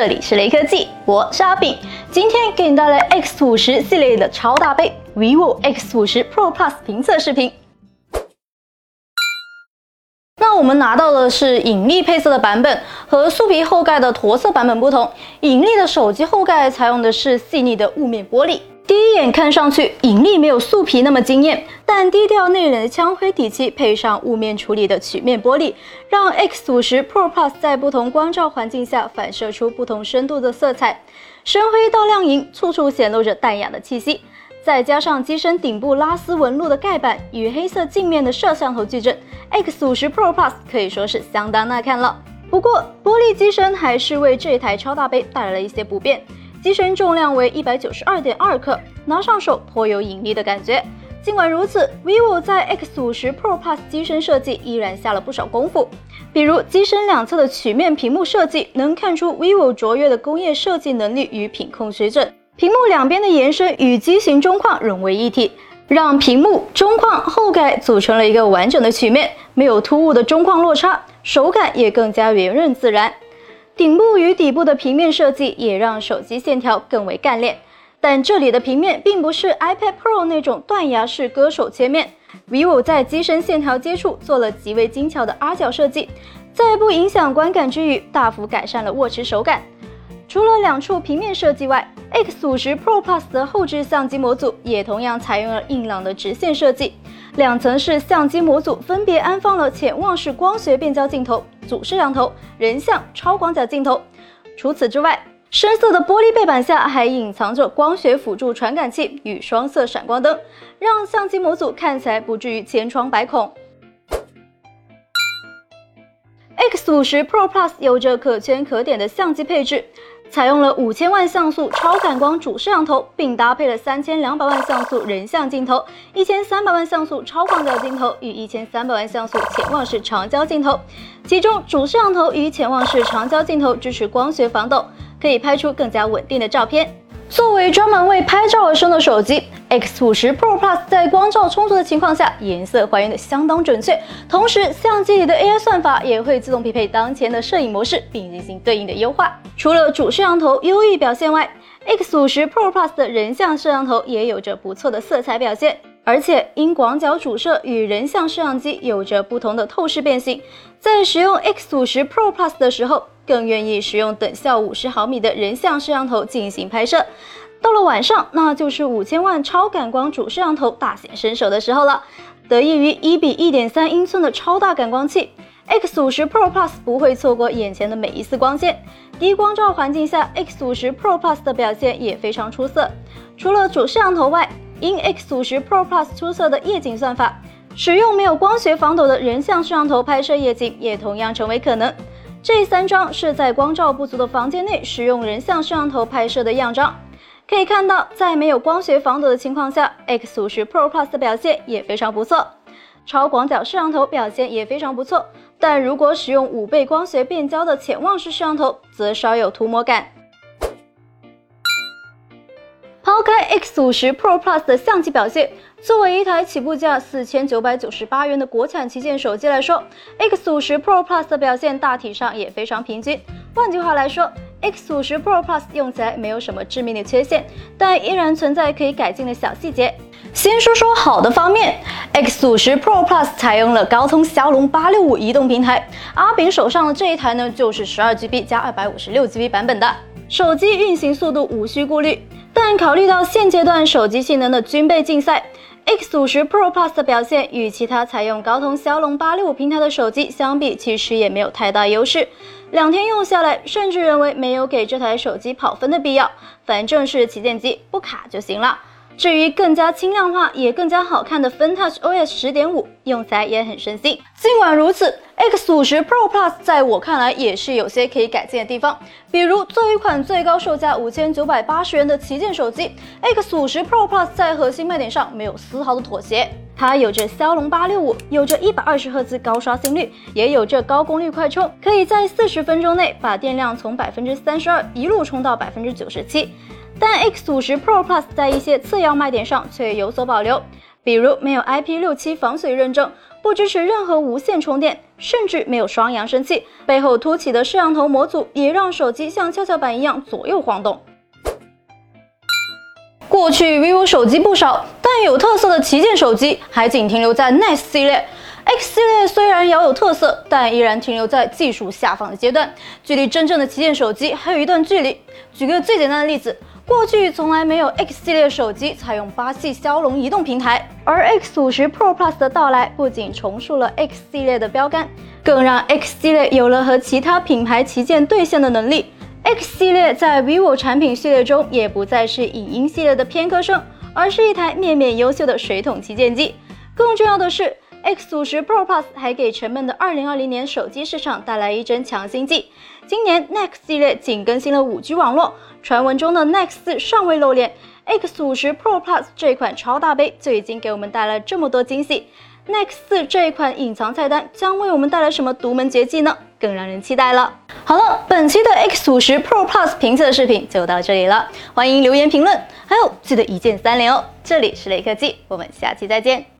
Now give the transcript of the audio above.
这里是雷科技，我是阿炳，今天给你带来 X 五十系列的超大杯 vivo X 五十 Pro Plus 评测视频。那我们拿到的是引力配色的版本，和素皮后盖的驼色版本不同，引力的手机后盖采用的是细腻的雾面玻璃。第一眼看上去，引力没有素皮那么惊艳，但低调内敛的枪灰底漆配上雾面处理的曲面玻璃，让 X 五十 Pro Plus 在不同光照环境下反射出不同深度的色彩，深灰到亮银，处处显露着淡雅的气息。再加上机身顶部拉丝纹路的盖板与黑色镜面的摄像头矩阵，X 五十 Pro Plus 可以说是相当耐看了。不过，玻璃机身还是为这台超大杯带来了一些不便。机身重量为一百九十二点二克，拿上手颇有引力的感觉。尽管如此，vivo 在 X 五十 Pro Plus 机身设计依然下了不少功夫。比如机身两侧的曲面屏幕设计，能看出 vivo 卓越的工业设计能力与品控水准。屏幕两边的延伸与机型中框融为一体，让屏幕、中框、后盖组成了一个完整的曲面，没有突兀的中框落差，手感也更加圆润自然。顶部与底部的平面设计也让手机线条更为干练，但这里的平面并不是 iPad Pro 那种断崖式割手切面。vivo 在机身线条接触做了极为精巧的 R 角设计，在不影响观感之余，大幅改善了握持手感。除了两处平面设计外，X 五十 Pro Plus 的后置相机模组也同样采用了硬朗的直线设计，两层式相机模组分别安放了潜望式光学变焦镜头。主摄像头、人像、超广角镜头。除此之外，深色的玻璃背板下还隐藏着光学辅助传感器与双色闪光灯，让相机模组看起来不至于千疮百孔。X 五十 Pro Plus 有着可圈可点的相机配置。采用了五千万像素超感光主摄像头，并搭配了三千两百万像素人像镜头、一千三百万像素超广角镜头与一千三百万像素潜望式长焦镜头。其中，主摄像头与潜望式长焦镜头支持光学防抖，可以拍出更加稳定的照片。作为专门为拍照而生的手机，X 50 Pro Plus 在光照充足的情况下，颜色还原的相当准确。同时，相机里的 AI 算法也会自动匹配当前的摄影模式，并进行对应的优化。除了主摄像头优异表现外，X 五十 Pro Plus 的人像摄像头也有着不错的色彩表现。而且，因广角主摄与人像摄像机有着不同的透视变形，在使用 X 五十 Pro Plus 的时候。更愿意使用等效五十毫米的人像摄像头进行拍摄。到了晚上，那就是五千万超感光主摄像头大显身手的时候了。得益于一比一点三英寸的超大感光器，X 五十 Pro Plus 不会错过眼前的每一丝光线。低光照环境下，X 五十 Pro Plus 的表现也非常出色。除了主摄像头外，因 X 五十 Pro Plus 出色的夜景算法，使用没有光学防抖的人像摄像头拍摄夜景也同样成为可能。这三张是在光照不足的房间内使用人像摄像头拍摄的样张，可以看到，在没有光学防抖的情况下，X 五十 Pro Plus 的表现也非常不错，超广角摄像头表现也非常不错。但如果使用五倍光学变焦的潜望式摄像头，则稍有涂抹感。X 五十 Pro Plus 的相机表现，作为一台起步价四千九百九十八元的国产旗舰手机来说，X 五十 Pro Plus 的表现大体上也非常平均。换句话来说，X 五十 Pro Plus 用起来没有什么致命的缺陷，但依然存在可以改进的小细节。先说说好的方面，X 五十 Pro Plus 采用了高通骁龙八六五移动平台，阿炳手上的这一台呢，就是十二 GB 加二百五十六 GB 版本的手机，运行速度无需顾虑。但考虑到现阶段手机性能的军备竞赛，X 五十 Pro Plus 的表现与其他采用高通骁龙八六五平台的手机相比，其实也没有太大优势。两天用下来，甚至认为没有给这台手机跑分的必要，反正是旗舰机，不卡就行了。至于更加轻量化也更加好看的 FunTouch OS 十点五，用起来也很顺心。尽管如此，X 五十 Pro Plus 在我看来也是有些可以改进的地方。比如，作为一款最高售价五千九百八十元的旗舰手机，X 五十 Pro Plus 在核心卖点上没有丝毫的妥协。它有着骁龙八六五，有着一百二十赫兹高刷新率，也有着高功率快充，可以在四十分钟内把电量从百分之三十二一路充到百分之九十七。但 X 五十 Pro Plus 在一些次要卖点上却有所保留，比如没有 IP67 防水认证，不支持任何无线充电，甚至没有双扬声器。背后凸起的摄像头模组也让手机像跷跷板一样左右晃动。过去 vivo 手机不少，但有特色的旗舰手机还仅停留在 Nex 系列。X 系列虽然遥有特色，但依然停留在技术下放的阶段，距离真正的旗舰手机还有一段距离。举个最简单的例子。过去从来没有 X 系列手机采用八系骁龙移动平台，而 X 五十 Pro Plus 的到来不仅重塑了 X 系列的标杆，更让 X 系列有了和其他品牌旗舰对线的能力。X 系列在 vivo 产品系列中也不再是影音系列的偏科生，而是一台面面优秀的水桶旗舰机。更重要的是，X 五十 Pro Plus 还给沉闷的2020年手机市场带来一针强心剂。今年 Next 系列仅更新了 5G 网络。传闻中的 Next 四尚未露脸，X 五十 Pro Plus 这款超大杯就已经给我们带来这么多惊喜。Next 四这一款隐藏菜单将为我们带来什么独门绝技呢？更让人期待了。好了，本期的 X 五十 Pro Plus 评测视频就到这里了，欢迎留言评论，还有记得一键三连哦。这里是雷科技，我们下期再见。